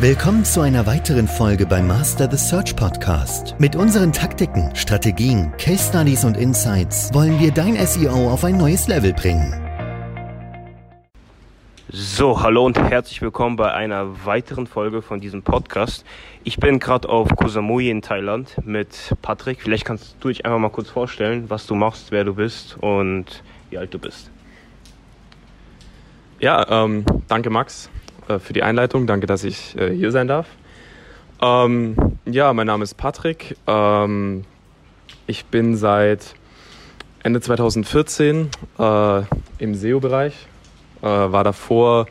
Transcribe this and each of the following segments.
Willkommen zu einer weiteren Folge beim Master the Search Podcast. Mit unseren Taktiken, Strategien, Case Studies und Insights wollen wir dein SEO auf ein neues Level bringen. So, hallo und herzlich willkommen bei einer weiteren Folge von diesem Podcast. Ich bin gerade auf Koh Samui in Thailand mit Patrick. Vielleicht kannst du dich einfach mal kurz vorstellen, was du machst, wer du bist und wie alt du bist. Ja, ähm, danke Max äh, für die Einleitung. Danke, dass ich äh, hier sein darf. Ähm, ja, mein Name ist Patrick. Ähm, ich bin seit Ende 2014 äh, im SEO-Bereich. Äh, war davor,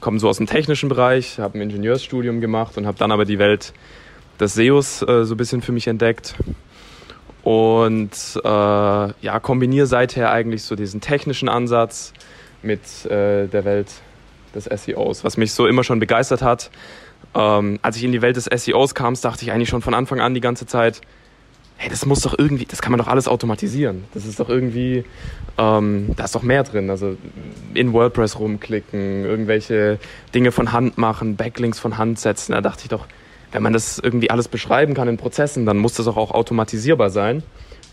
komme so aus dem technischen Bereich, habe ein Ingenieursstudium gemacht und habe dann aber die Welt des SEOs äh, so ein bisschen für mich entdeckt. Und äh, ja, kombiniere seither eigentlich so diesen technischen Ansatz mit der Welt des SEOs, was mich so immer schon begeistert hat. Ähm, als ich in die Welt des SEOs kam, dachte ich eigentlich schon von Anfang an die ganze Zeit, hey, das muss doch irgendwie, das kann man doch alles automatisieren. Das ist doch irgendwie, ähm, da ist doch mehr drin. Also in WordPress rumklicken, irgendwelche Dinge von Hand machen, Backlinks von Hand setzen. Da dachte ich doch, wenn man das irgendwie alles beschreiben kann in Prozessen, dann muss das auch, auch automatisierbar sein.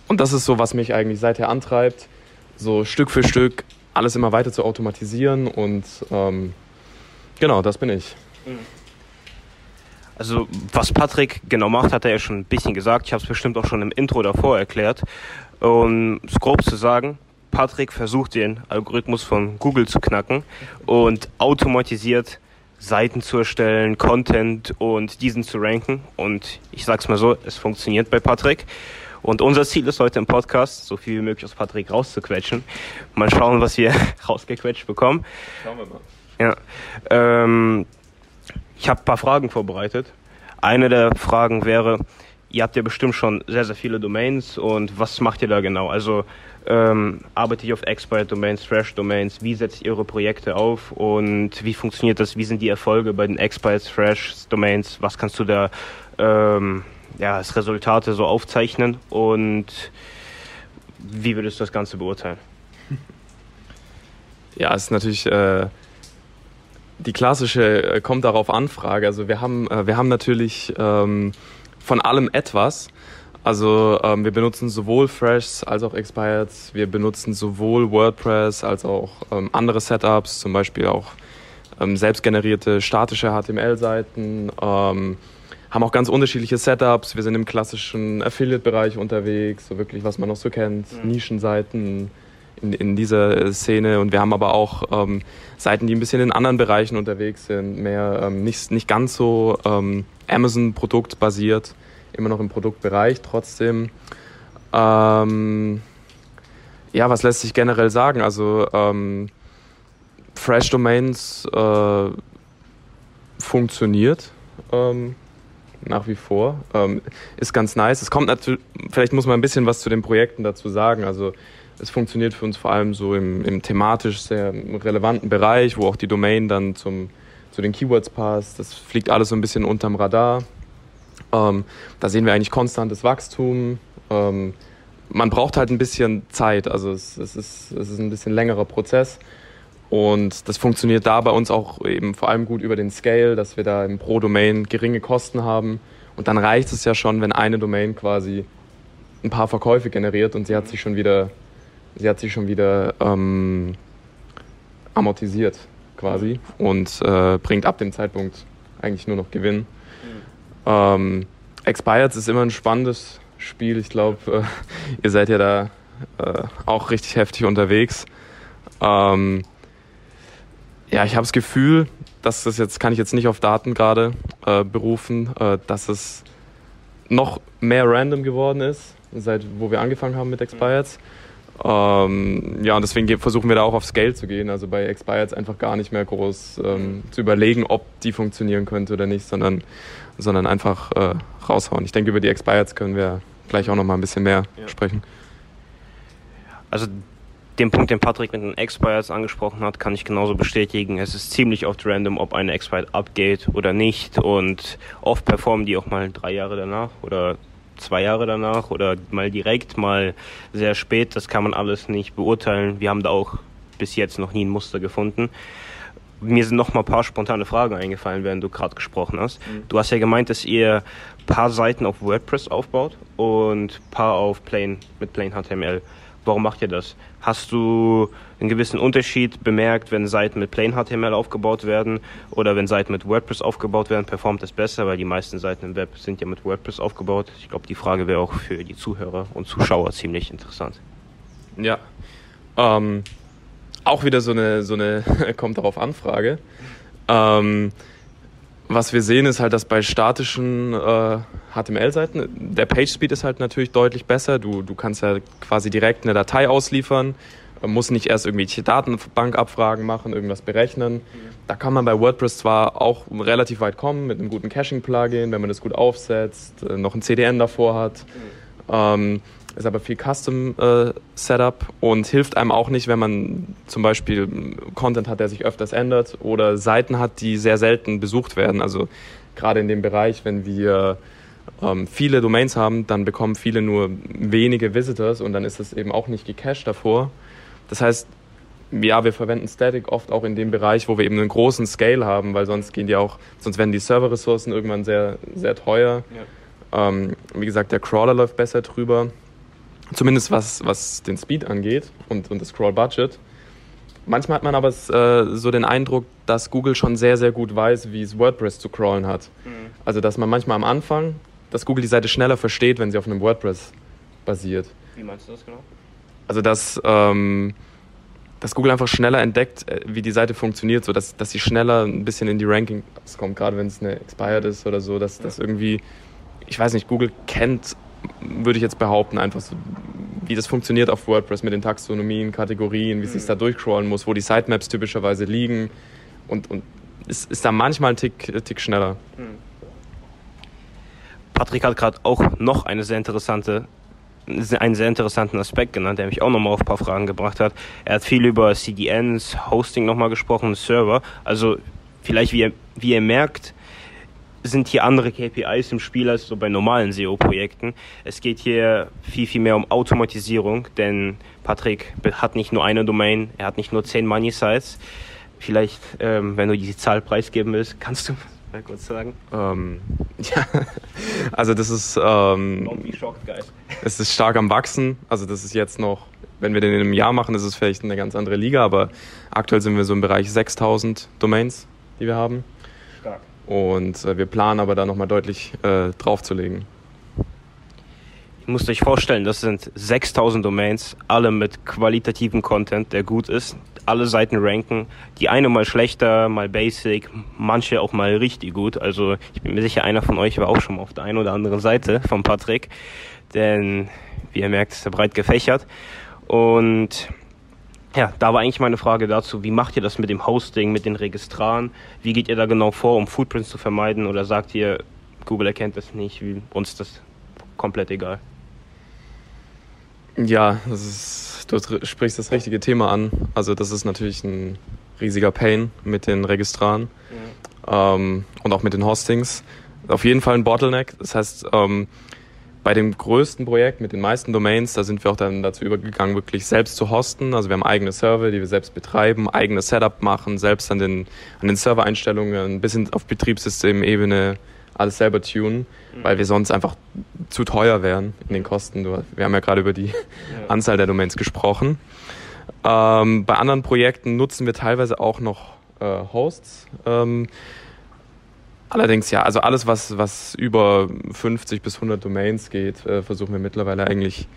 Und das ist so, was mich eigentlich seither antreibt, so Stück für Stück alles immer weiter zu automatisieren und ähm, genau, das bin ich. Also was Patrick genau macht, hat er ja schon ein bisschen gesagt. Ich habe es bestimmt auch schon im Intro davor erklärt. Um es grob zu sagen, Patrick versucht den Algorithmus von Google zu knacken und automatisiert Seiten zu erstellen, Content und diesen zu ranken. Und ich sag's mal so, es funktioniert bei Patrick. Und unser Ziel ist heute im Podcast, so viel wie möglich aus Patrick rauszuquetschen. Mal schauen, was wir rausgequetscht bekommen. Schauen wir mal. Ja. Ähm, ich habe ein paar Fragen vorbereitet. Eine der Fragen wäre, ihr habt ja bestimmt schon sehr, sehr viele Domains und was macht ihr da genau? Also ähm, arbeitet ihr auf Expired Domains, Fresh Domains? Wie setzt ihr eure Projekte auf und wie funktioniert das? Wie sind die Erfolge bei den Expired, Fresh Domains? Was kannst du da ähm, ja, als Resultate so aufzeichnen und wie würdest du das Ganze beurteilen? Ja, es ist natürlich äh, die klassische äh, kommt darauf Anfrage. Also wir haben, äh, wir haben natürlich ähm, von allem etwas. Also ähm, wir benutzen sowohl Fresh als auch Expired. Wir benutzen sowohl WordPress als auch ähm, andere Setups, zum Beispiel auch ähm, selbstgenerierte statische HTML-Seiten. Haben auch ganz unterschiedliche Setups. Wir sind im klassischen Affiliate-Bereich unterwegs, so wirklich, was man noch so kennt, mhm. Nischenseiten in, in dieser Szene. Und wir haben aber auch ähm, Seiten, die ein bisschen in anderen Bereichen unterwegs sind, mehr ähm, nicht, nicht ganz so ähm, Amazon-Produkt basiert, immer noch im Produktbereich trotzdem. Ähm, ja, was lässt sich generell sagen? Also ähm, Fresh Domains äh, funktioniert. Ähm, nach wie vor. Ähm, ist ganz nice. Es kommt natürlich, vielleicht muss man ein bisschen was zu den Projekten dazu sagen. Also es funktioniert für uns vor allem so im, im thematisch sehr relevanten Bereich, wo auch die Domain dann zum, zu den Keywords passt. Das fliegt alles so ein bisschen unterm Radar. Ähm, da sehen wir eigentlich konstantes Wachstum. Ähm, man braucht halt ein bisschen Zeit, also es, es, ist, es ist ein bisschen längerer Prozess. Und das funktioniert da bei uns auch eben vor allem gut über den Scale, dass wir da im pro Domain geringe Kosten haben. Und dann reicht es ja schon, wenn eine Domain quasi ein paar Verkäufe generiert und sie hat sich schon wieder, sie hat sich schon wieder ähm, amortisiert quasi und äh, bringt ab dem Zeitpunkt eigentlich nur noch Gewinn. Mhm. Ähm, Expired ist immer ein spannendes Spiel. Ich glaube, äh, ihr seid ja da äh, auch richtig heftig unterwegs. Ähm, ja, ich habe das Gefühl, dass das jetzt, kann ich jetzt nicht auf Daten gerade äh, berufen, äh, dass es noch mehr random geworden ist, seit wo wir angefangen haben mit Expireds. Ähm, ja, und deswegen versuchen wir da auch auf Scale zu gehen, also bei Expireds einfach gar nicht mehr groß ähm, zu überlegen, ob die funktionieren könnte oder nicht, sondern, sondern einfach äh, raushauen. Ich denke, über die Expireds können wir gleich auch noch mal ein bisschen mehr ja. sprechen. Also den Punkt, den Patrick mit den Expires angesprochen hat, kann ich genauso bestätigen. Es ist ziemlich oft random, ob eine Expired abgeht oder nicht. Und oft performen die auch mal drei Jahre danach oder zwei Jahre danach oder mal direkt, mal sehr spät. Das kann man alles nicht beurteilen. Wir haben da auch bis jetzt noch nie ein Muster gefunden. mir sind noch mal ein paar spontane Fragen eingefallen, während du gerade gesprochen hast. Mhm. Du hast ja gemeint, dass ihr ein paar Seiten auf WordPress aufbaut und ein paar auf Plain mit Plain HTML. Warum macht ihr das? Hast du einen gewissen Unterschied bemerkt, wenn Seiten mit Plain HTML aufgebaut werden oder wenn Seiten mit WordPress aufgebaut werden, performt es besser, weil die meisten Seiten im Web sind ja mit WordPress aufgebaut. Ich glaube, die Frage wäre auch für die Zuhörer und Zuschauer ziemlich interessant. Ja, ähm, auch wieder so eine, so eine kommt darauf Anfrage. Ähm, was wir sehen, ist halt, dass bei statischen äh, HTML-Seiten der Page-Speed ist halt natürlich deutlich besser. Du, du kannst ja quasi direkt eine Datei ausliefern, muss nicht erst irgendwelche Datenbankabfragen machen, irgendwas berechnen. Da kann man bei WordPress zwar auch relativ weit kommen mit einem guten Caching-Plugin, wenn man das gut aufsetzt, äh, noch ein CDN davor hat. Ähm, ist aber viel Custom äh, und hilft einem auch nicht, wenn man zum Beispiel Content hat, der sich öfters ändert oder Seiten hat, die sehr selten besucht werden. Also gerade in dem Bereich, wenn wir ähm, viele Domains haben, dann bekommen viele nur wenige Visitors und dann ist das eben auch nicht gecached davor. Das heißt, ja, wir verwenden Static oft auch in dem Bereich, wo wir eben einen großen Scale haben, weil sonst gehen die auch, sonst werden die Serverressourcen irgendwann sehr, sehr teuer. Ja. Ähm, wie gesagt, der Crawler läuft besser drüber. Zumindest was, was den Speed angeht und, und das Crawl-Budget. Manchmal hat man aber äh, so den Eindruck, dass Google schon sehr, sehr gut weiß, wie es WordPress zu crawlen hat. Mhm. Also, dass man manchmal am Anfang, dass Google die Seite schneller versteht, wenn sie auf einem WordPress basiert. Wie meinst du das genau? Also, dass, ähm, dass Google einfach schneller entdeckt, äh, wie die Seite funktioniert, so dass, dass sie schneller ein bisschen in die Rankings kommt, gerade wenn es eine Expired ist oder so, dass ja. das irgendwie, ich weiß nicht, Google kennt würde ich jetzt behaupten, einfach so, wie das funktioniert auf WordPress mit den Taxonomien, Kategorien, wie es sich mhm. da durchcrawlen muss, wo die Sitemaps typischerweise liegen. Und, und es ist da manchmal ein Tick, ein Tick schneller. Mhm. Patrick hat gerade auch noch eine sehr interessante, einen sehr interessanten Aspekt genannt, der mich auch nochmal auf ein paar Fragen gebracht hat. Er hat viel über CDNs, Hosting nochmal gesprochen, Server. Also vielleicht, wie ihr, wie ihr merkt, sind hier andere KPIs im Spiel als so bei normalen SEO-Projekten. Es geht hier viel, viel mehr um Automatisierung, denn Patrick hat nicht nur eine Domain, er hat nicht nur zehn Money Sites. Vielleicht, ähm, wenn du die Zahl preisgeben willst, kannst du mal kurz sagen? Ähm, ja, also das ist, ähm, es ist stark am Wachsen. Also das ist jetzt noch, wenn wir den in einem Jahr machen, ist es vielleicht eine ganz andere Liga, aber aktuell sind wir so im Bereich 6000 Domains, die wir haben. Und äh, wir planen aber da nochmal deutlich äh, draufzulegen. Ihr müsst euch vorstellen, das sind 6000 Domains, alle mit qualitativem Content, der gut ist. Alle Seiten ranken. Die eine mal schlechter, mal basic, manche auch mal richtig gut. Also ich bin mir sicher, einer von euch war auch schon mal auf der einen oder anderen Seite von Patrick. Denn, wie ihr merkt, ist er breit gefächert. Und ja, da war eigentlich meine Frage dazu, wie macht ihr das mit dem Hosting, mit den Registraren? Wie geht ihr da genau vor, um Footprints zu vermeiden? Oder sagt ihr, Google erkennt das nicht, uns ist das komplett egal? Ja, das ist, du sprichst das richtige Thema an. Also das ist natürlich ein riesiger Pain mit den Registraren ja. ähm, und auch mit den Hostings. Auf jeden Fall ein Bottleneck. Das heißt, ähm, bei dem größten Projekt mit den meisten Domains, da sind wir auch dann dazu übergegangen, wirklich selbst zu hosten. Also wir haben eigene Server, die wir selbst betreiben, eigenes Setup machen, selbst an den, an den Servereinstellungen bis hin auf Betriebssystemebene alles selber tunen, mhm. weil wir sonst einfach zu teuer wären in den Kosten. Wir haben ja gerade über die ja. Anzahl der Domains gesprochen. Ähm, bei anderen Projekten nutzen wir teilweise auch noch äh, Hosts. Ähm, Allerdings ja, also alles, was, was über 50 bis 100 Domains geht, äh, versuchen wir mittlerweile eigentlich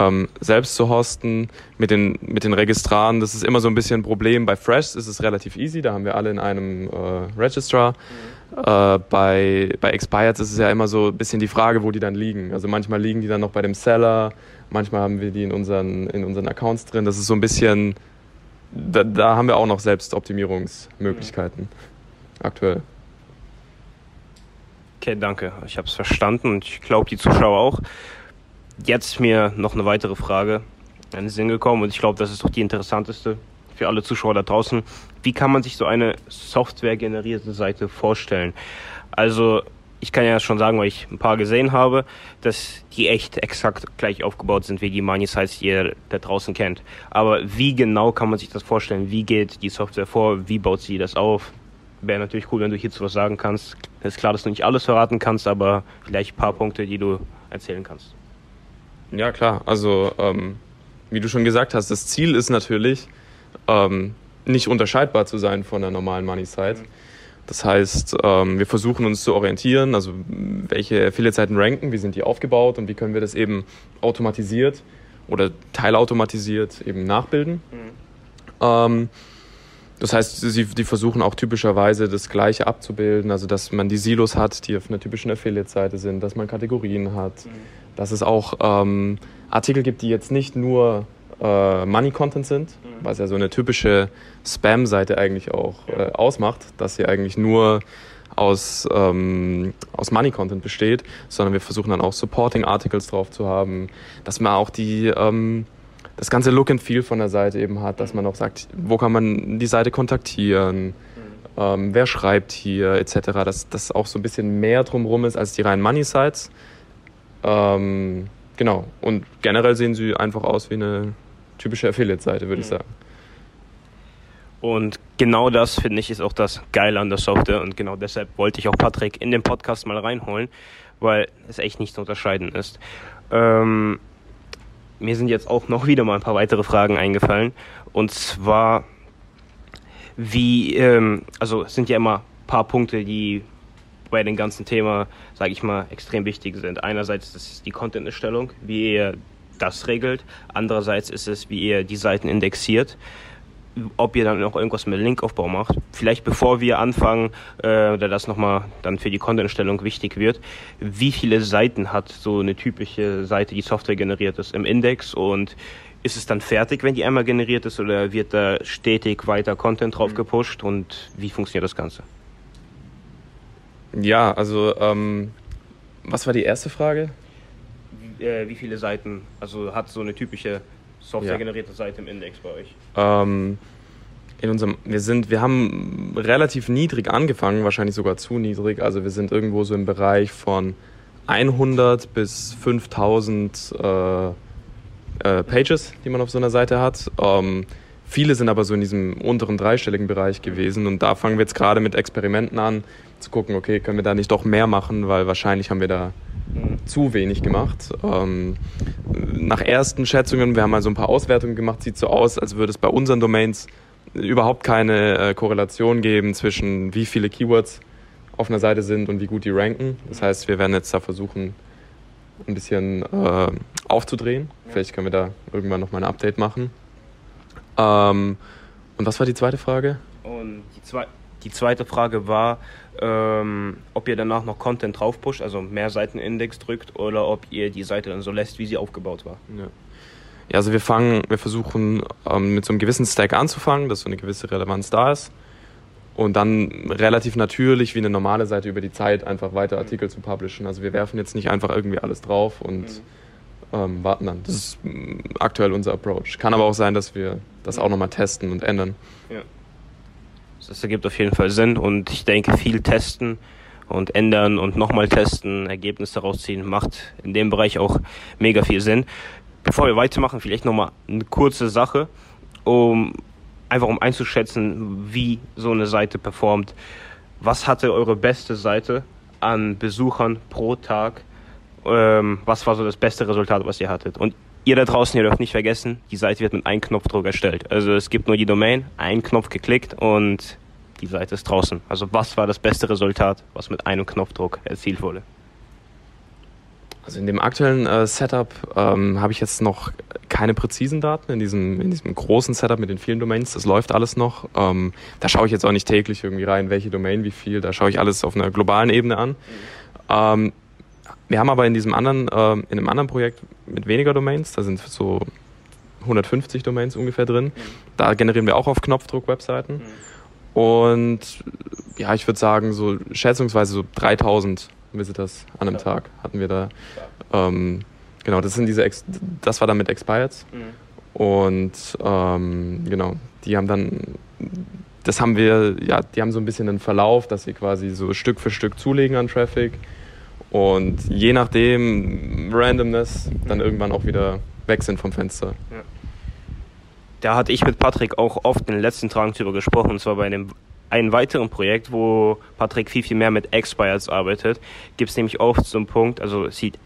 ähm, selbst zu hosten mit den, mit den Registraren. Das ist immer so ein bisschen ein Problem. Bei Fresh ist es relativ easy, da haben wir alle in einem äh, Registrar. Mhm. Äh, bei, bei Expired ist es ja immer so ein bisschen die Frage, wo die dann liegen. Also manchmal liegen die dann noch bei dem Seller, manchmal haben wir die in unseren, in unseren Accounts drin. Das ist so ein bisschen, da, da haben wir auch noch Selbstoptimierungsmöglichkeiten mhm. aktuell. Okay, danke. Ich habe es verstanden und ich glaube, die Zuschauer auch. Jetzt mir noch eine weitere Frage in den Sinn gekommen und ich glaube, das ist doch die interessanteste für alle Zuschauer da draußen. Wie kann man sich so eine softwaregenerierte Seite vorstellen? Also ich kann ja schon sagen, weil ich ein paar gesehen habe, dass die echt exakt gleich aufgebaut sind wie die Money Sites, die ihr da draußen kennt. Aber wie genau kann man sich das vorstellen? Wie geht die Software vor? Wie baut sie das auf? Wäre natürlich cool, wenn du hierzu was sagen kannst. Es ist klar, dass du nicht alles verraten kannst, aber vielleicht ein paar Punkte, die du erzählen kannst. Ja, klar. Also, ähm, wie du schon gesagt hast, das Ziel ist natürlich, ähm, nicht unterscheidbar zu sein von der normalen Money Site. Mhm das heißt, ähm, wir versuchen uns zu orientieren, also welche Affiliate-Seiten ranken, wie sind die aufgebaut und wie können wir das eben automatisiert oder teilautomatisiert eben nachbilden. Mhm. Ähm, das heißt, sie, die versuchen auch typischerweise das Gleiche abzubilden, also dass man die Silos hat, die auf einer typischen Affiliate-Seite sind, dass man Kategorien hat, mhm. Dass es auch ähm, Artikel gibt, die jetzt nicht nur äh, Money-Content sind, mhm. was ja so eine typische Spam-Seite eigentlich auch äh, ausmacht, dass sie eigentlich nur aus, ähm, aus Money-Content besteht, sondern wir versuchen dann auch Supporting-Articles drauf zu haben, dass man auch die, ähm, das ganze Look and Feel von der Seite eben hat, dass man auch sagt, wo kann man die Seite kontaktieren, mhm. ähm, wer schreibt hier, etc., dass das auch so ein bisschen mehr drumherum ist als die reinen Money-Sites. Ähm, genau, und generell sehen sie einfach aus wie eine typische Affiliate-Seite, würde mhm. ich sagen. Und genau das, finde ich, ist auch das Geile an der Software. Und genau deshalb wollte ich auch Patrick in den Podcast mal reinholen, weil es echt nicht zu unterscheiden ist. Ähm, mir sind jetzt auch noch wieder mal ein paar weitere Fragen eingefallen. Und zwar, wie, ähm, also es sind ja immer ein paar Punkte, die bei dem ganzen Thema, sage ich mal, extrem wichtig sind. Einerseits ist es die Content-Erstellung, wie ihr das regelt. Andererseits ist es, wie ihr die Seiten indexiert. Ob ihr dann noch irgendwas mit Linkaufbau macht. Vielleicht bevor wir anfangen, äh, da das nochmal dann für die Content-Stellung wichtig wird. Wie viele Seiten hat so eine typische Seite, die Software generiert ist, im Index und ist es dann fertig, wenn die einmal generiert ist oder wird da stetig weiter Content drauf mhm. gepusht und wie funktioniert das Ganze? Ja, also ähm, was war die erste Frage? äh, wie viele Seiten, also hat so eine typische softwaregenerierte ja. Seite im Index bei euch? Ähm, in unserem, wir sind, wir haben relativ niedrig angefangen, wahrscheinlich sogar zu niedrig. Also wir sind irgendwo so im Bereich von 100 bis 5000 äh, äh, Pages, die man auf so einer Seite hat. Ähm, viele sind aber so in diesem unteren dreistelligen Bereich gewesen und da fangen wir jetzt gerade mit Experimenten an, zu gucken, okay, können wir da nicht doch mehr machen, weil wahrscheinlich haben wir da zu wenig gemacht. Ähm, nach ersten Schätzungen, wir haben mal so ein paar Auswertungen gemacht, sieht so aus, als würde es bei unseren Domains überhaupt keine äh, Korrelation geben zwischen wie viele Keywords auf einer Seite sind und wie gut die ranken. Das heißt, wir werden jetzt da versuchen, ein bisschen äh, aufzudrehen. Vielleicht können wir da irgendwann nochmal ein Update machen. Ähm, und was war die zweite Frage? Und die, zwe die zweite Frage war, ähm, ob ihr danach noch Content drauf pusht, also mehr Seitenindex drückt oder ob ihr die Seite dann so lässt, wie sie aufgebaut war. Ja. Ja, also wir fangen, wir versuchen ähm, mit so einem gewissen Stack anzufangen, dass so eine gewisse Relevanz da ist. Und dann relativ natürlich wie eine normale Seite über die Zeit einfach weiter mhm. Artikel zu publishen. Also wir werfen jetzt nicht einfach irgendwie alles drauf und mhm. ähm, warten dann. Das ist mm, aktuell unser Approach. Kann aber auch sein, dass wir das auch nochmal testen und ändern. Ja. Das ergibt auf jeden Fall Sinn und ich denke, viel testen und ändern und nochmal testen, Ergebnisse rausziehen, macht in dem Bereich auch mega viel Sinn. Bevor wir weitermachen, vielleicht nochmal eine kurze Sache, um einfach um einzuschätzen, wie so eine Seite performt. Was hatte eure beste Seite an Besuchern pro Tag? Ähm, was war so das beste Resultat, was ihr hattet? Und ihr da draußen, ihr dürft nicht vergessen, die Seite wird mit einem Knopfdruck erstellt. Also es gibt nur die Domain, einen Knopf geklickt und die Seite ist draußen. Also was war das beste Resultat, was mit einem Knopfdruck erzielt wurde? Also in dem aktuellen äh, Setup ähm, habe ich jetzt noch keine präzisen Daten in diesem, in diesem großen Setup mit den vielen Domains. Das läuft alles noch. Ähm, da schaue ich jetzt auch nicht täglich irgendwie rein, welche Domain, wie viel. Da schaue ich alles auf einer globalen Ebene an. Mhm. Ähm, wir haben aber in diesem anderen, äh, in einem anderen Projekt mit weniger Domains, da sind so 150 Domains ungefähr drin. Mhm. Da generieren wir auch auf Knopfdruck Webseiten. Mhm. Und ja, ich würde sagen, so schätzungsweise so 3000 Visitors an einem ja. Tag hatten wir da. Ähm, genau, das sind diese, Ex das war dann mit Expireds. Mhm. Und ähm, genau, die haben dann das haben wir, ja, die haben so ein bisschen einen Verlauf, dass sie quasi so Stück für Stück zulegen an Traffic und je nachdem Randomness dann irgendwann auch wieder weg sind vom Fenster. Ja. Da hatte ich mit Patrick auch oft in den letzten Tagen drüber gesprochen, und zwar bei einem einem weiteren Projekt, wo Patrick viel, viel mehr mit Expires arbeitet, gibt es nämlich oft so einen Punkt, also es sieht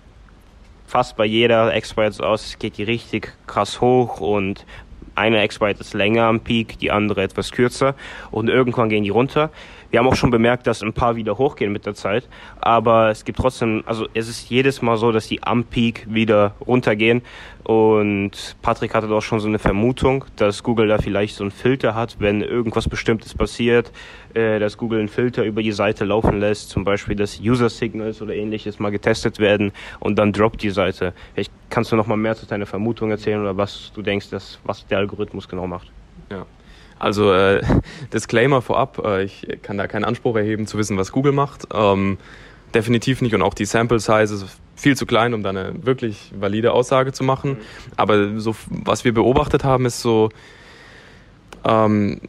fast bei jeder Expire so aus, es geht die richtig krass hoch und eine Expire ist länger am Peak, die andere etwas kürzer und irgendwann gehen die runter. Wir haben auch schon bemerkt, dass ein paar wieder hochgehen mit der Zeit, aber es gibt trotzdem, also es ist jedes Mal so, dass die am Peak wieder runtergehen und Patrick hatte doch schon so eine Vermutung, dass Google da vielleicht so einen Filter hat, wenn irgendwas Bestimmtes passiert, äh, dass Google einen Filter über die Seite laufen lässt, zum Beispiel, dass User Signals oder ähnliches mal getestet werden und dann droppt die Seite. Vielleicht kannst du noch mal mehr zu deiner Vermutung erzählen oder was du denkst, dass, was der Algorithmus genau macht. Ja. Also äh, Disclaimer vorab, äh, ich kann da keinen Anspruch erheben zu wissen, was Google macht. Ähm, definitiv nicht und auch die Sample Size ist viel zu klein, um da eine wirklich valide Aussage zu machen. Mhm. Aber so was wir beobachtet haben, ist so, ähm,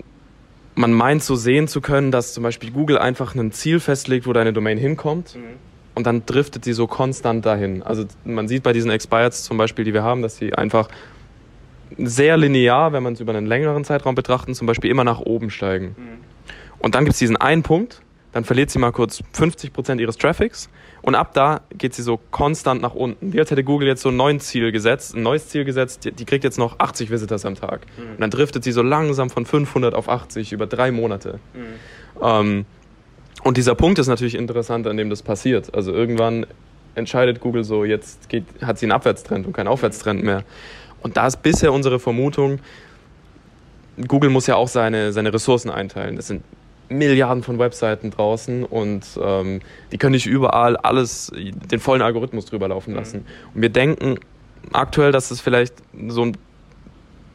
man meint so sehen zu können, dass zum Beispiel Google einfach ein Ziel festlegt, wo deine Domain hinkommt. Mhm. Und dann driftet sie so konstant dahin. Also man sieht bei diesen Expireds zum Beispiel, die wir haben, dass sie einfach sehr linear, wenn man es über einen längeren Zeitraum betrachten, zum Beispiel immer nach oben steigen. Mhm. Und dann gibt es diesen einen Punkt, dann verliert sie mal kurz 50% ihres Traffics und ab da geht sie so konstant nach unten. Wie als hätte Google jetzt so ein neues Ziel gesetzt, ein neues Ziel gesetzt, die, die kriegt jetzt noch 80 Visitors am Tag. Mhm. Und dann driftet sie so langsam von 500 auf 80 über drei Monate. Mhm. Ähm, und dieser Punkt ist natürlich interessant, an dem das passiert. Also irgendwann entscheidet Google so, jetzt geht, hat sie einen Abwärtstrend und keinen Aufwärtstrend mehr. Und da ist bisher unsere Vermutung, Google muss ja auch seine, seine Ressourcen einteilen. Das sind Milliarden von Webseiten draußen und ähm, die können nicht überall alles, den vollen Algorithmus drüber laufen mhm. lassen. Und wir denken aktuell, dass es vielleicht so einen,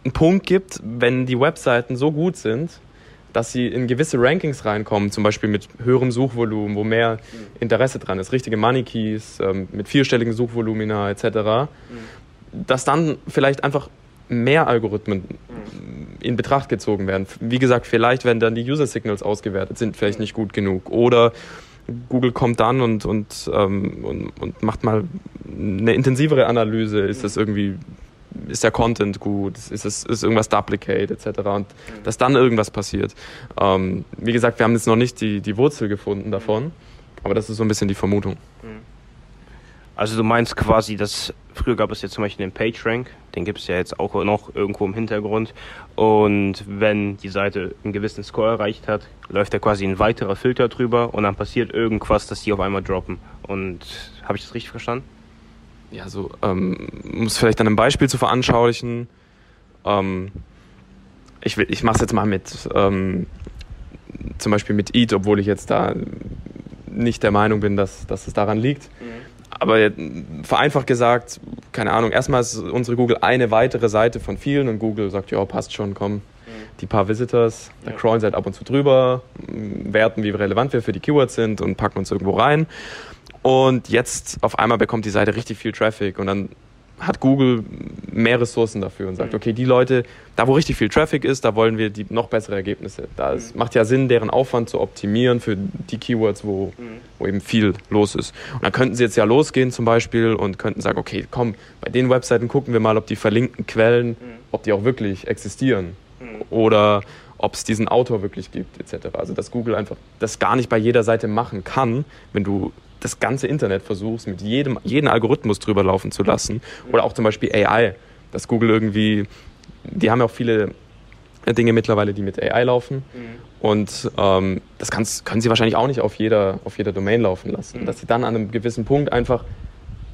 einen Punkt gibt, wenn die Webseiten so gut sind, dass sie in gewisse Rankings reinkommen, zum Beispiel mit höherem Suchvolumen, wo mehr mhm. Interesse dran ist, richtige Money Keys, ähm, mit vierstelligen Suchvolumina etc. Mhm dass dann vielleicht einfach mehr Algorithmen in Betracht gezogen werden. Wie gesagt, vielleicht werden dann die User Signals ausgewertet, sind vielleicht nicht gut genug. Oder Google kommt dann und, und, ähm, und, und, macht mal eine intensivere Analyse. Ist das irgendwie, ist der Content gut? Ist, es, ist irgendwas duplicate etc. Und dass dann irgendwas passiert. Ähm, wie gesagt, wir haben jetzt noch nicht die, die Wurzel gefunden davon, aber das ist so ein bisschen die Vermutung. Also du meinst quasi, dass früher gab es jetzt zum Beispiel den PageRank, den gibt es ja jetzt auch noch irgendwo im Hintergrund. Und wenn die Seite einen gewissen Score erreicht hat, läuft da quasi ein weiterer Filter drüber und dann passiert irgendwas, dass die auf einmal droppen. Und habe ich das richtig verstanden? Ja, so ähm, um es vielleicht an einem Beispiel zu veranschaulichen. Ähm, ich ich mache es jetzt mal mit ähm, zum Beispiel mit Eat, obwohl ich jetzt da nicht der Meinung bin, dass, dass es daran liegt. Mhm aber vereinfacht gesagt, keine Ahnung, erstmal ist unsere Google eine weitere Seite von vielen und Google sagt, ja, passt schon, komm, die paar Visitors, da crawlen sie halt ab und zu drüber, werten, wie relevant wir für die Keywords sind und packen uns irgendwo rein. Und jetzt auf einmal bekommt die Seite richtig viel Traffic und dann hat Google mehr Ressourcen dafür und sagt, mhm. okay, die Leute, da wo richtig viel Traffic ist, da wollen wir die noch bessere Ergebnisse. Da es mhm. macht ja Sinn, deren Aufwand zu optimieren für die Keywords, wo, mhm. wo eben viel los ist. Und dann könnten sie jetzt ja losgehen zum Beispiel und könnten sagen, okay, komm, bei den Webseiten gucken wir mal, ob die verlinkten Quellen, ob die auch wirklich existieren. Oder ob es diesen Autor wirklich gibt, etc. Also dass Google einfach das gar nicht bei jeder Seite machen kann, wenn du das ganze Internet versuchst, mit jedem jeden Algorithmus drüber laufen zu lassen. Oder auch zum Beispiel AI, dass Google irgendwie, die haben ja auch viele Dinge mittlerweile, die mit AI laufen. Mhm. Und ähm, das können sie wahrscheinlich auch nicht auf jeder, auf jeder Domain laufen lassen. Mhm. Dass sie dann an einem gewissen Punkt einfach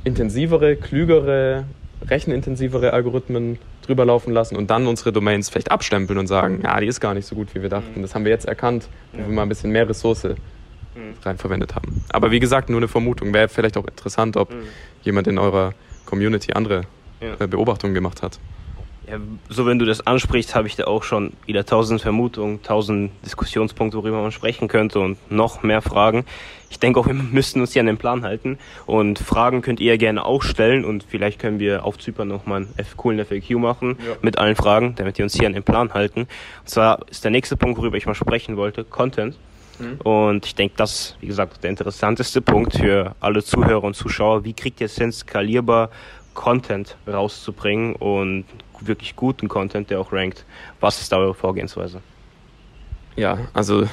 intensivere, klügere, rechenintensivere Algorithmen drüber laufen lassen und dann unsere Domains vielleicht abstempeln und sagen, ja, die ist gar nicht so gut, wie wir dachten. Mhm. Das haben wir jetzt erkannt, wo wir mal ein bisschen mehr Ressource mhm. rein verwendet haben. Aber wie gesagt, nur eine Vermutung. Wäre vielleicht auch interessant, ob mhm. jemand in eurer Community andere ja. Äh, Beobachtungen gemacht hat. Ja, so wenn du das ansprichst, habe ich da auch schon wieder tausend Vermutungen, tausend Diskussionspunkte, worüber man sprechen könnte und noch mehr Fragen. Ich denke auch, wir müssten uns hier an den Plan halten und Fragen könnt ihr gerne auch stellen und vielleicht können wir auf Zypern nochmal einen coolen FAQ machen ja. mit allen Fragen, damit wir uns hier an den Plan halten. Und zwar ist der nächste Punkt, worüber ich mal sprechen wollte, Content. Mhm. Und ich denke, das ist, wie gesagt, der interessanteste Punkt für alle Zuhörer und Zuschauer. Wie kriegt ihr es hin, skalierbar Content rauszubringen und wirklich guten Content, der auch rankt. Was ist da eure Vorgehensweise? Ja, also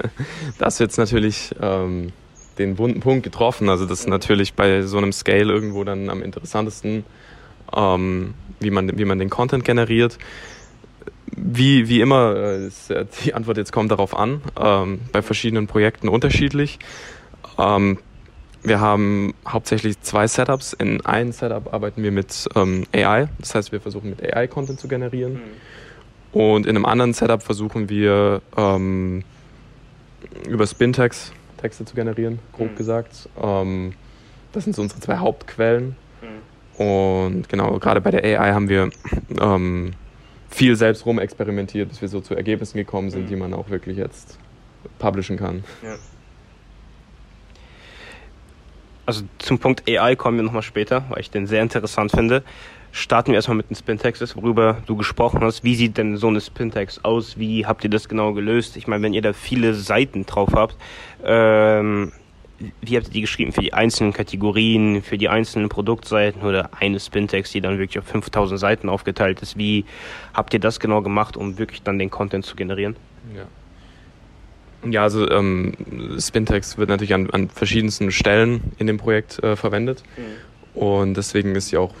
das jetzt natürlich ähm, den wunden Punkt getroffen. Also das ist natürlich bei so einem Scale irgendwo dann am interessantesten, ähm, wie, man, wie man den Content generiert. Wie, wie immer, äh, ist, äh, die Antwort jetzt kommt darauf an, ähm, bei verschiedenen Projekten unterschiedlich. Ähm, wir haben hauptsächlich zwei Setups. In einem Setup arbeiten wir mit ähm, AI, das heißt, wir versuchen mit AI Content zu generieren. Mhm. Und in einem anderen Setup versuchen wir ähm, über Spintex Texte zu generieren, grob mhm. gesagt. Ähm, das sind so unsere zwei Hauptquellen. Mhm. Und genau, gerade bei der AI haben wir ähm, viel selbst rumexperimentiert, bis wir so zu Ergebnissen gekommen sind, mhm. die man auch wirklich jetzt publishen kann. Ja also zum Punkt AI kommen wir nochmal später, weil ich den sehr interessant finde. Starten wir erstmal mit den Spintexes, worüber du gesprochen hast. Wie sieht denn so eine Spintex aus? Wie habt ihr das genau gelöst? Ich meine, wenn ihr da viele Seiten drauf habt, ähm, wie habt ihr die geschrieben? Für die einzelnen Kategorien, für die einzelnen Produktseiten oder eine Spintex, die dann wirklich auf 5000 Seiten aufgeteilt ist? Wie habt ihr das genau gemacht, um wirklich dann den Content zu generieren? Ja. Ja, also ähm, Spintex wird natürlich an, an verschiedensten Stellen in dem Projekt äh, verwendet mhm. und deswegen ist sie auch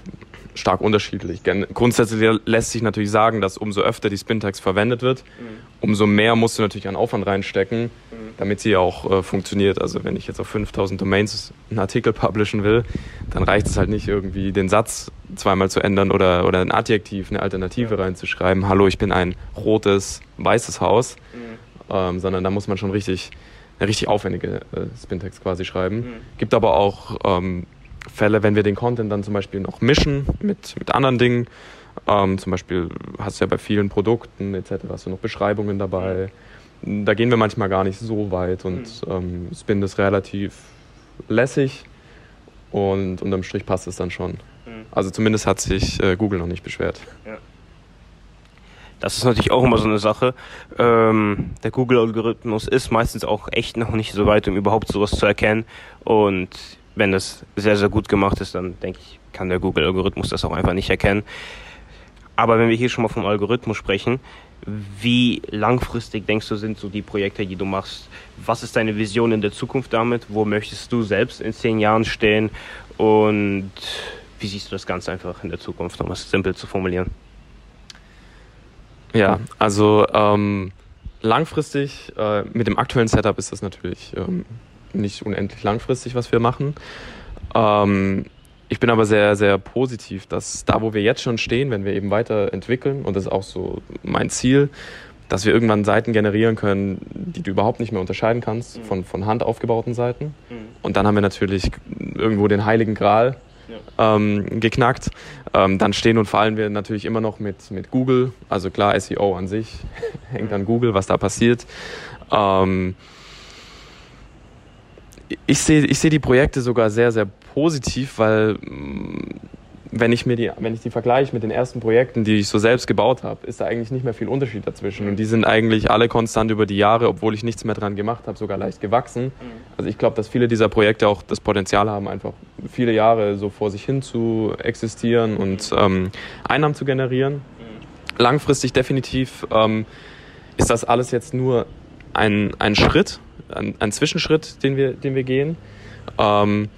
stark unterschiedlich. Grundsätzlich lässt sich natürlich sagen, dass umso öfter die Spintex verwendet wird, mhm. umso mehr musst du natürlich an Aufwand reinstecken, mhm. damit sie auch äh, funktioniert. Also wenn ich jetzt auf 5000 Domains einen Artikel publishen will, dann reicht es halt nicht irgendwie den Satz zweimal zu ändern oder, oder ein Adjektiv, eine Alternative ja. reinzuschreiben. Hallo, ich bin ein rotes, weißes Haus. Mhm ähm, sondern da muss man schon richtig eine richtig aufwendige äh, Spintex quasi schreiben. Mhm. Gibt aber auch ähm, Fälle, wenn wir den Content dann zum Beispiel noch mischen mit, mit anderen Dingen. Ähm, zum Beispiel hast du ja bei vielen Produkten etc. hast du noch Beschreibungen dabei. Da gehen wir manchmal gar nicht so weit und mhm. ähm, Spin ist relativ lässig und unterm Strich passt es dann schon. Mhm. Also zumindest hat sich äh, Google noch nicht beschwert. Ja. Das ist natürlich auch immer so eine Sache. Ähm, der Google-Algorithmus ist meistens auch echt noch nicht so weit, um überhaupt sowas zu erkennen. Und wenn das sehr, sehr gut gemacht ist, dann denke ich, kann der Google-Algorithmus das auch einfach nicht erkennen. Aber wenn wir hier schon mal vom Algorithmus sprechen, wie langfristig denkst du, sind so die Projekte, die du machst? Was ist deine Vision in der Zukunft damit? Wo möchtest du selbst in zehn Jahren stehen? Und wie siehst du das Ganze einfach in der Zukunft, um es simpel zu formulieren? Ja, also ähm, langfristig, äh, mit dem aktuellen Setup ist das natürlich ähm, nicht unendlich langfristig, was wir machen. Ähm, ich bin aber sehr, sehr positiv, dass da, wo wir jetzt schon stehen, wenn wir eben weiterentwickeln, und das ist auch so mein Ziel, dass wir irgendwann Seiten generieren können, die du überhaupt nicht mehr unterscheiden kannst mhm. von, von Hand aufgebauten Seiten. Mhm. Und dann haben wir natürlich irgendwo den heiligen Gral, ähm, geknackt. Ähm, dann stehen und fallen wir natürlich immer noch mit, mit Google. Also klar, SEO an sich hängt an Google, was da passiert. Ähm, ich sehe ich seh die Projekte sogar sehr, sehr positiv, weil wenn ich mir die, wenn ich die vergleiche mit den ersten Projekten, die ich so selbst gebaut habe, ist da eigentlich nicht mehr viel Unterschied dazwischen. Und die sind eigentlich alle konstant über die Jahre, obwohl ich nichts mehr dran gemacht habe, sogar leicht gewachsen. Mhm. Also ich glaube, dass viele dieser Projekte auch das Potenzial haben, einfach viele Jahre so vor sich hin zu existieren und ähm, Einnahmen zu generieren. Mhm. Langfristig definitiv ähm, ist das alles jetzt nur ein, ein Schritt, ein, ein Zwischenschritt, den wir, den wir gehen. Ähm,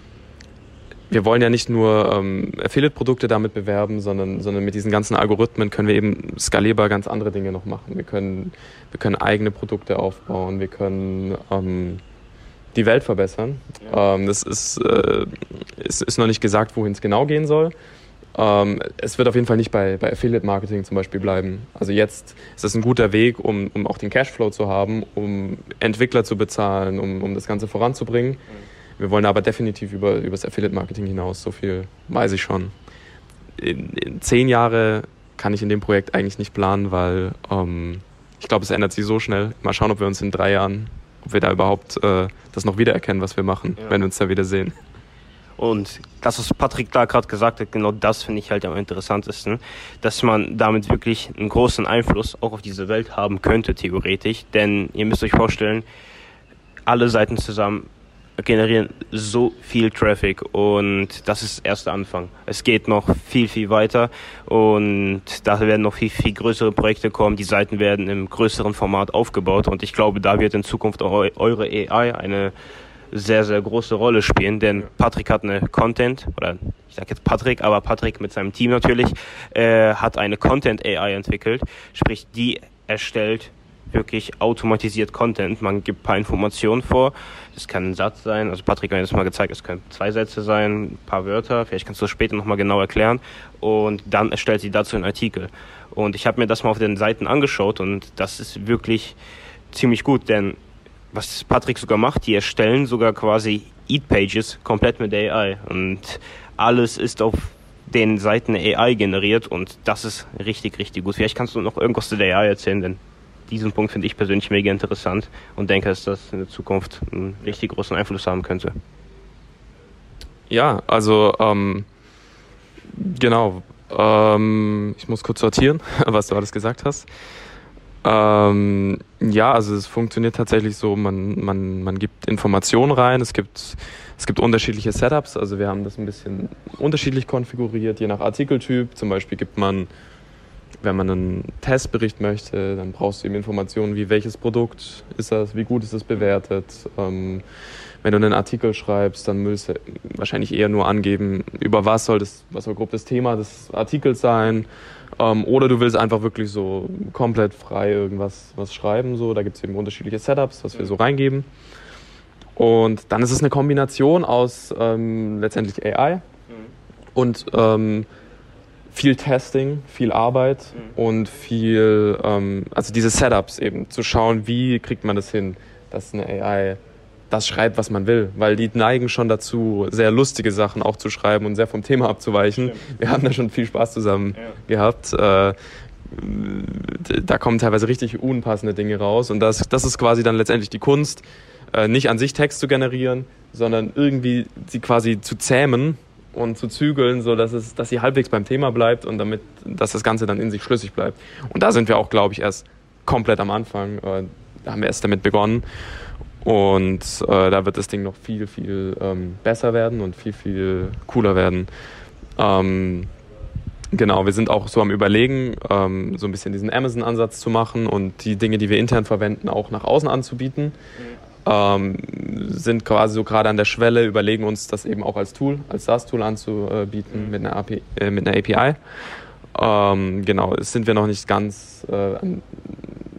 wir wollen ja nicht nur ähm, Affiliate-Produkte damit bewerben, sondern, sondern mit diesen ganzen Algorithmen können wir eben skalierbar ganz andere Dinge noch machen. Wir können, wir können eigene Produkte aufbauen, wir können ähm, die Welt verbessern. Ja. Ähm, das ist, äh, ist, ist noch nicht gesagt, wohin es genau gehen soll. Ähm, es wird auf jeden Fall nicht bei, bei Affiliate-Marketing zum Beispiel bleiben. Also jetzt ist es ein guter Weg, um, um auch den Cashflow zu haben, um Entwickler zu bezahlen, um, um das Ganze voranzubringen. Wir wollen aber definitiv über, über das Affiliate-Marketing hinaus. So viel weiß ich schon. In, in zehn Jahre kann ich in dem Projekt eigentlich nicht planen, weil ähm, ich glaube, es ändert sich so schnell. Mal schauen, ob wir uns in drei Jahren, ob wir da überhaupt äh, das noch wiedererkennen, was wir machen, ja. wenn wir uns da wieder sehen. Und das, was Patrick da gerade gesagt hat, genau das finde ich halt am interessantesten, dass man damit wirklich einen großen Einfluss auch auf diese Welt haben könnte, theoretisch. Denn ihr müsst euch vorstellen, alle Seiten zusammen generieren so viel Traffic und das ist erst der Anfang. Es geht noch viel, viel weiter und da werden noch viel, viel größere Projekte kommen. Die Seiten werden im größeren Format aufgebaut und ich glaube, da wird in Zukunft eure AI eine sehr, sehr große Rolle spielen, denn Patrick hat eine Content, oder ich sage jetzt Patrick, aber Patrick mit seinem Team natürlich, äh, hat eine Content AI entwickelt, sprich die erstellt wirklich automatisiert Content. Man gibt ein paar Informationen vor. Das kann ein Satz sein. Also Patrick hat mir das mal gezeigt, es können zwei Sätze sein, ein paar Wörter. Vielleicht kannst du das später nochmal genau erklären. Und dann erstellt sie dazu einen Artikel. Und ich habe mir das mal auf den Seiten angeschaut und das ist wirklich ziemlich gut, denn was Patrick sogar macht, die erstellen sogar quasi Eat-Pages komplett mit AI. Und alles ist auf den Seiten AI generiert und das ist richtig, richtig gut. Vielleicht kannst du noch irgendwas zu der AI erzählen, denn diesen Punkt finde ich persönlich mega interessant und denke, dass das in der Zukunft einen richtig großen Einfluss haben könnte. Ja, also ähm, genau. Ähm, ich muss kurz sortieren, was du alles gesagt hast. Ähm, ja, also es funktioniert tatsächlich so, man, man, man gibt Informationen rein, es gibt, es gibt unterschiedliche Setups, also wir haben das ein bisschen unterschiedlich konfiguriert, je nach Artikeltyp. Zum Beispiel gibt man wenn man einen Testbericht möchte, dann brauchst du eben Informationen wie welches Produkt ist das, wie gut ist es bewertet. Ähm, wenn du einen Artikel schreibst, dann müsst du wahrscheinlich eher nur angeben, über was soll das, was soll grob das Thema des Artikels sein. Ähm, oder du willst einfach wirklich so komplett frei irgendwas was schreiben. So. Da gibt es eben unterschiedliche Setups, was wir so reingeben. Und dann ist es eine Kombination aus ähm, letztendlich AI mhm. und ähm, viel Testing, viel Arbeit mhm. und viel, ähm, also diese Setups eben, zu schauen, wie kriegt man das hin, dass eine AI das schreibt, was man will, weil die neigen schon dazu, sehr lustige Sachen auch zu schreiben und sehr vom Thema abzuweichen. Stimmt. Wir haben da schon viel Spaß zusammen ja. gehabt. Äh, da kommen teilweise richtig unpassende Dinge raus und das, das ist quasi dann letztendlich die Kunst, äh, nicht an sich Text zu generieren, sondern irgendwie sie quasi zu zähmen und zu zügeln, so dass es, dass sie halbwegs beim Thema bleibt und damit, dass das Ganze dann in sich schlüssig bleibt. Und da sind wir auch, glaube ich, erst komplett am Anfang. Äh, da haben wir erst damit begonnen. Und äh, da wird das Ding noch viel, viel ähm, besser werden und viel, viel cooler werden. Ähm, genau, wir sind auch so am Überlegen, ähm, so ein bisschen diesen Amazon-Ansatz zu machen und die Dinge, die wir intern verwenden, auch nach außen anzubieten. Mhm sind quasi so gerade an der Schwelle, überlegen uns das eben auch als Tool, als SaaS-Tool anzubieten mhm. mit, einer API, äh, mit einer API. Ähm, genau, es sind wir noch nicht ganz, äh,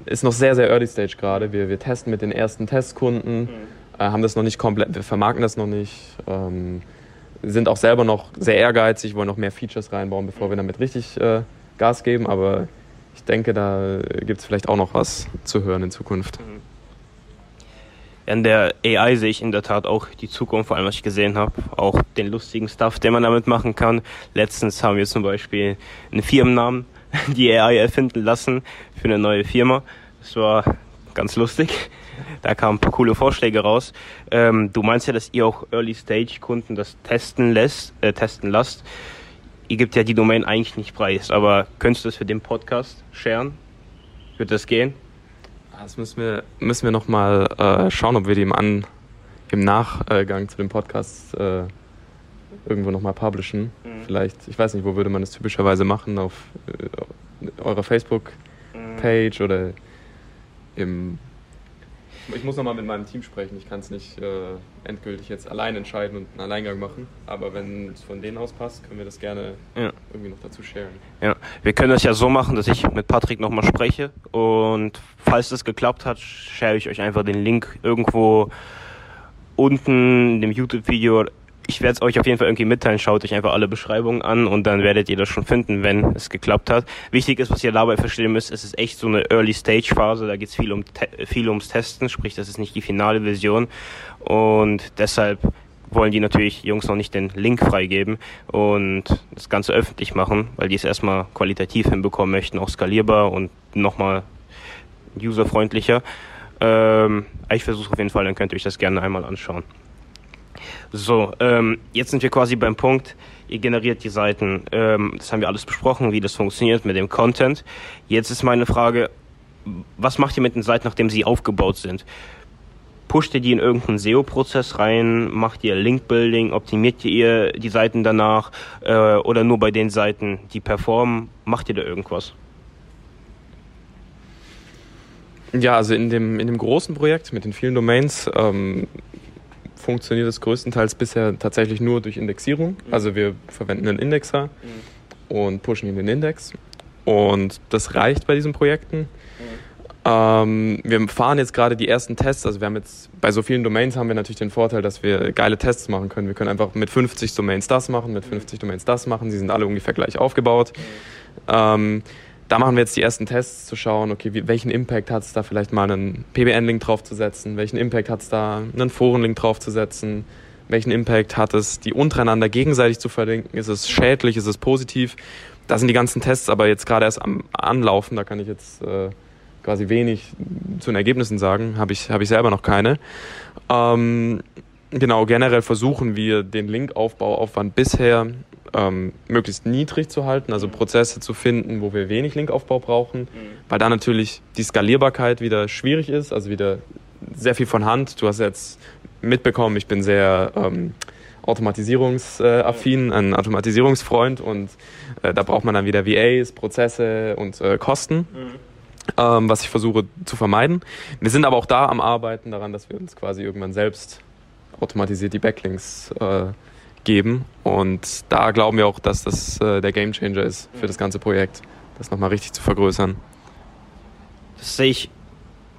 ist noch sehr, sehr early stage gerade. Wir, wir testen mit den ersten Testkunden, mhm. äh, haben das noch nicht komplett, wir vermarkten das noch nicht. Ähm, sind auch selber noch sehr ehrgeizig, wollen noch mehr Features reinbauen, bevor wir damit richtig äh, Gas geben. Aber ich denke, da gibt es vielleicht auch noch was zu hören in Zukunft. Mhm. In der AI sehe ich in der Tat auch die Zukunft, vor allem was ich gesehen habe, auch den lustigen Stuff, den man damit machen kann. Letztens haben wir zum Beispiel einen Firmennamen, die AI erfinden lassen für eine neue Firma. Das war ganz lustig. Da kamen ein paar coole Vorschläge raus. Ähm, du meinst ja, dass ihr auch Early-Stage-Kunden das testen lässt, äh, testen lasst. Ihr gibt ja die Domain eigentlich nicht preis, aber könntest du das für den Podcast sharen? Wird das gehen? Das müssen wir, müssen wir nochmal äh, schauen, ob wir die im, An, im Nachgang zu dem Podcast äh, irgendwo nochmal publishen. Mhm. Vielleicht, ich weiß nicht, wo würde man das typischerweise machen? Auf äh, eurer Facebook-Page mhm. oder im ich muss nochmal mit meinem Team sprechen. Ich kann es nicht äh, endgültig jetzt allein entscheiden und einen Alleingang machen. Aber wenn es von denen aus passt, können wir das gerne ja. irgendwie noch dazu sharen. Ja, wir können das ja so machen, dass ich mit Patrick nochmal spreche. Und falls das geklappt hat, share ich euch einfach den Link irgendwo unten in dem YouTube-Video ich werde es euch auf jeden Fall irgendwie mitteilen. Schaut euch einfach alle Beschreibungen an und dann werdet ihr das schon finden, wenn es geklappt hat. Wichtig ist, was ihr dabei verstehen müsst, es ist echt so eine Early-Stage-Phase. Da geht es viel, um viel ums Testen, sprich, das ist nicht die finale Version. Und deshalb wollen die natürlich Jungs noch nicht den Link freigeben und das Ganze öffentlich machen, weil die es erstmal qualitativ hinbekommen möchten, auch skalierbar und nochmal userfreundlicher. Ähm, ich versuche auf jeden Fall, dann könnt ihr euch das gerne einmal anschauen. So, ähm, jetzt sind wir quasi beim Punkt, ihr generiert die Seiten. Ähm, das haben wir alles besprochen, wie das funktioniert mit dem Content. Jetzt ist meine Frage, was macht ihr mit den Seiten, nachdem sie aufgebaut sind? Pusht ihr die in irgendeinen SEO-Prozess rein? Macht ihr Link-Building? Optimiert ihr die Seiten danach? Äh, oder nur bei den Seiten, die performen? Macht ihr da irgendwas? Ja, also in dem, in dem großen Projekt mit den vielen Domains ähm, funktioniert es größtenteils bisher tatsächlich nur durch Indexierung. Mhm. Also wir verwenden einen Indexer mhm. und pushen in den Index. Und das reicht bei diesen Projekten. Mhm. Ähm, wir fahren jetzt gerade die ersten Tests. Also wir haben jetzt bei so vielen Domains haben wir natürlich den Vorteil, dass wir geile Tests machen können. Wir können einfach mit 50 Domains das machen, mit 50 mhm. Domains das machen. Sie sind alle ungefähr gleich aufgebaut. Mhm. Ähm, da machen wir jetzt die ersten Tests, zu schauen, okay, wie, welchen Impact hat es da vielleicht mal einen PBN-Link draufzusetzen, welchen Impact hat es da einen Foren-Link draufzusetzen, welchen Impact hat es, die untereinander gegenseitig zu verlinken, ist es schädlich, ist es positiv. Da sind die ganzen Tests aber jetzt gerade erst am Anlaufen, da kann ich jetzt äh, quasi wenig zu den Ergebnissen sagen, habe ich, hab ich selber noch keine. Ähm, genau, generell versuchen wir den Linkaufbauaufwand bisher ähm, möglichst niedrig zu halten, also Prozesse zu finden, wo wir wenig Linkaufbau brauchen, mhm. weil da natürlich die Skalierbarkeit wieder schwierig ist, also wieder sehr viel von Hand. Du hast jetzt mitbekommen, ich bin sehr ähm, automatisierungsaffin, ein Automatisierungsfreund und äh, da braucht man dann wieder VAs, Prozesse und äh, Kosten. Mhm. Ähm, was ich versuche zu vermeiden. Wir sind aber auch da am Arbeiten daran, dass wir uns quasi irgendwann selbst automatisiert die Backlinks äh, geben. Und da glauben wir auch, dass das äh, der Gamechanger ist für das ganze Projekt, das nochmal richtig zu vergrößern. Das sehe ich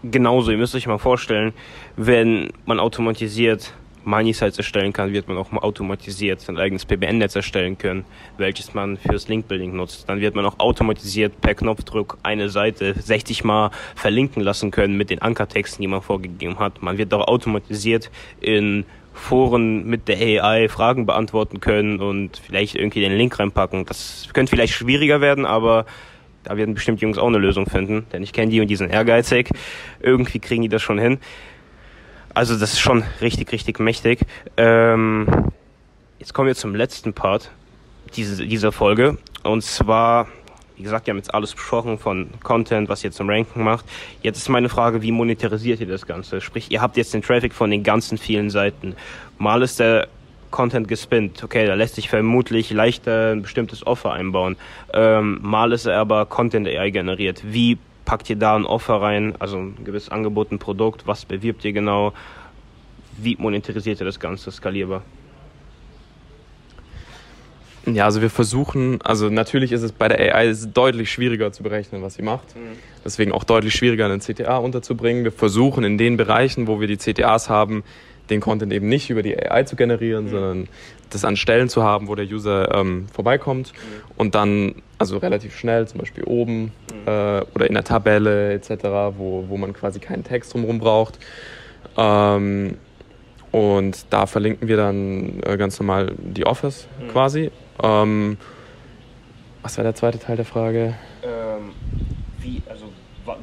genauso. Ihr müsst euch mal vorstellen, wenn man automatisiert Money-Sites erstellen kann, wird man auch automatisiert sein eigenes PBN-Netz erstellen können, welches man fürs Link-Building nutzt. Dann wird man auch automatisiert per Knopfdruck eine Seite 60 Mal verlinken lassen können mit den Ankertexten, die man vorgegeben hat. Man wird auch automatisiert in Foren mit der AI Fragen beantworten können und vielleicht irgendwie den Link reinpacken. Das könnte vielleicht schwieriger werden, aber da werden bestimmt Jungs auch eine Lösung finden, denn ich kenne die und die sind ehrgeizig. Irgendwie kriegen die das schon hin. Also das ist schon richtig, richtig mächtig. Ähm, jetzt kommen wir zum letzten Part diese, dieser Folge und zwar wie gesagt, wir haben jetzt alles besprochen von Content, was ihr zum Ranken macht. Jetzt ist meine Frage, wie monetarisiert ihr das Ganze? Sprich, ihr habt jetzt den Traffic von den ganzen vielen Seiten. Mal ist der Content gespinnt. Okay, da lässt sich vermutlich leichter ein bestimmtes Offer einbauen. Ähm, mal ist er aber Content AI generiert. Wie packt ihr da ein Offer rein? Also ein gewisses Angebot, ein Produkt. Was bewirbt ihr genau? Wie monetarisiert ihr das Ganze skalierbar? Ja, also wir versuchen, also natürlich ist es bei der AI deutlich schwieriger zu berechnen, was sie macht. Mhm. Deswegen auch deutlich schwieriger, einen CTA unterzubringen. Wir versuchen in den Bereichen, wo wir die CTAs haben, den Content eben nicht über die AI zu generieren, mhm. sondern das an Stellen zu haben, wo der User ähm, vorbeikommt mhm. und dann, also relativ schnell, zum Beispiel oben mhm. äh, oder in der Tabelle etc., wo, wo man quasi keinen Text drumherum braucht. Ähm, und da verlinken wir dann äh, ganz normal die Offers mhm. quasi ähm, was war der zweite Teil der Frage? Ähm, wie, also,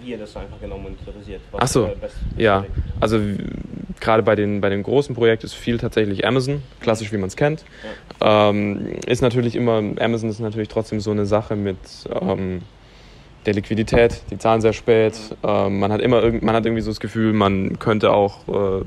wie ihr das einfach genau monetarisiert. Achso, ja. Also gerade bei den, bei den großen Projekten ist viel tatsächlich Amazon, klassisch wie man es kennt. Ja. Ähm, ist natürlich immer, Amazon ist natürlich trotzdem so eine Sache mit ähm, der Liquidität, die zahlen sehr spät. Ähm, man hat immer man hat irgendwie so das Gefühl, man könnte auch äh,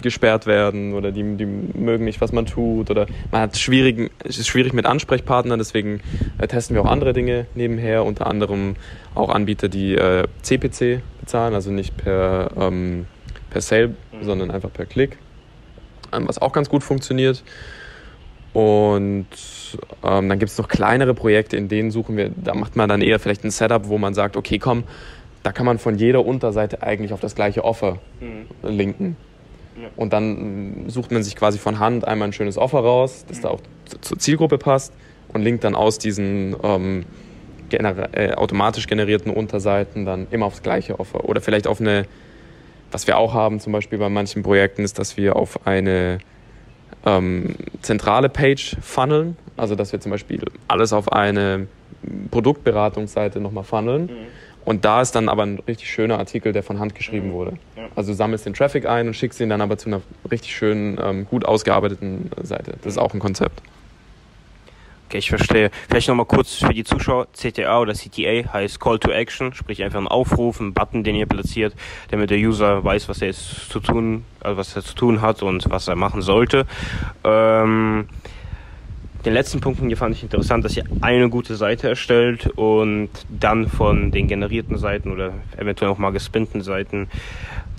gesperrt werden oder die, die mögen nicht, was man tut oder man hat schwierigen, es ist schwierig mit Ansprechpartnern, deswegen äh, testen wir auch andere Dinge nebenher, unter anderem auch Anbieter, die äh, CPC bezahlen, also nicht per, ähm, per Sale, mhm. sondern einfach per Klick, ähm, was auch ganz gut funktioniert. Und ähm, dann gibt es noch kleinere Projekte, in denen suchen wir, da macht man dann eher vielleicht ein Setup, wo man sagt, okay, komm, da kann man von jeder Unterseite eigentlich auf das gleiche Offer mhm. linken. Ja. Und dann sucht man sich quasi von Hand einmal ein schönes Offer raus, das mhm. da auch zur Zielgruppe passt und linkt dann aus diesen ähm, gener äh, automatisch generierten Unterseiten dann immer aufs gleiche Offer. Oder vielleicht auf eine, was wir auch haben, zum Beispiel bei manchen Projekten, ist, dass wir auf eine ähm, zentrale Page funneln, also dass wir zum Beispiel alles auf eine Produktberatungsseite nochmal funneln. Mhm. Und da ist dann aber ein richtig schöner Artikel, der von Hand geschrieben mhm. wurde. Ja. Also du sammelst den Traffic ein und schickst ihn dann aber zu einer richtig schönen, ähm, gut ausgearbeiteten Seite. Das ist auch ein Konzept. Okay, ich verstehe. Vielleicht nochmal kurz für die Zuschauer. CTA oder CTA heißt Call to Action, sprich einfach ein Aufruf, ein Button, den ihr platziert, damit der User weiß, was er jetzt zu tun, also was er zu tun hat und was er machen sollte. Ähm, den letzten Punkt hier fand ich interessant, dass ihr eine gute Seite erstellt und dann von den generierten Seiten oder eventuell auch mal gespinnten Seiten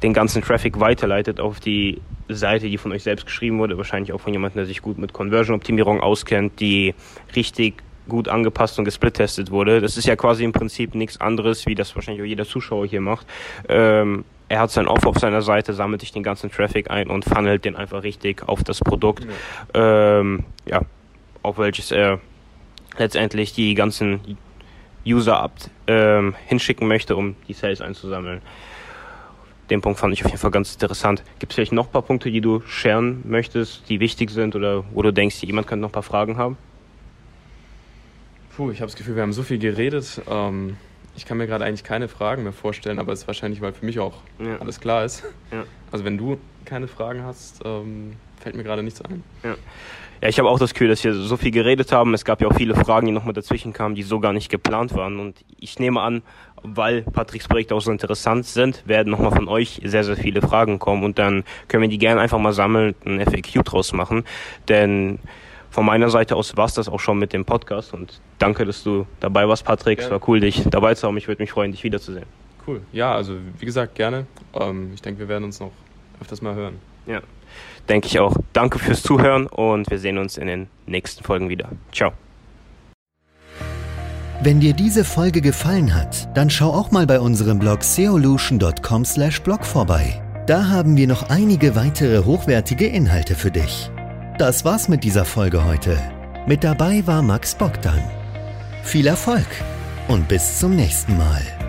den ganzen Traffic weiterleitet auf die Seite, die von euch selbst geschrieben wurde, wahrscheinlich auch von jemandem, der sich gut mit Conversion-Optimierung auskennt, die richtig gut angepasst und gesplittestet wurde. Das ist ja quasi im Prinzip nichts anderes, wie das wahrscheinlich auch jeder Zuschauer hier macht. Ähm, er hat sein Offer auf seiner Seite, sammelt sich den ganzen Traffic ein und funnelt den einfach richtig auf das Produkt, ja, ähm, ja auf welches er letztendlich die ganzen User ab, ähm, hinschicken möchte, um die Sales einzusammeln den Punkt fand ich auf jeden Fall ganz interessant. Gibt es vielleicht noch ein paar Punkte, die du scheren möchtest, die wichtig sind oder wo du denkst, jemand könnte noch ein paar Fragen haben? Puh, ich habe das Gefühl, wir haben so viel geredet. Ähm, ich kann mir gerade eigentlich keine Fragen mehr vorstellen, aber es ist wahrscheinlich, weil für mich auch ja. alles klar ist. Ja. Also wenn du keine Fragen hast, ähm, fällt mir gerade nichts ein. Ja. Ja, ich habe auch das Gefühl, dass wir so viel geredet haben. Es gab ja auch viele Fragen, die nochmal dazwischen kamen, die so gar nicht geplant waren. Und ich nehme an, weil Patricks Projekte auch so interessant sind, werden nochmal von euch sehr, sehr viele Fragen kommen. Und dann können wir die gerne einfach mal sammeln, ein FAQ draus machen. Denn von meiner Seite aus war es das auch schon mit dem Podcast. Und danke, dass du dabei warst, Patrick. Gerne. Es war cool, dich dabei zu haben. Ich würde mich freuen, dich wiederzusehen. Cool. Ja, also wie gesagt, gerne. Ähm, ich denke, wir werden uns noch öfters mal hören. Ja denke ich auch. Danke fürs Zuhören und wir sehen uns in den nächsten Folgen wieder. Ciao. Wenn dir diese Folge gefallen hat, dann schau auch mal bei unserem Blog seolution.com/blog vorbei. Da haben wir noch einige weitere hochwertige Inhalte für dich. Das war's mit dieser Folge heute. Mit dabei war Max Bogdan. Viel Erfolg und bis zum nächsten Mal.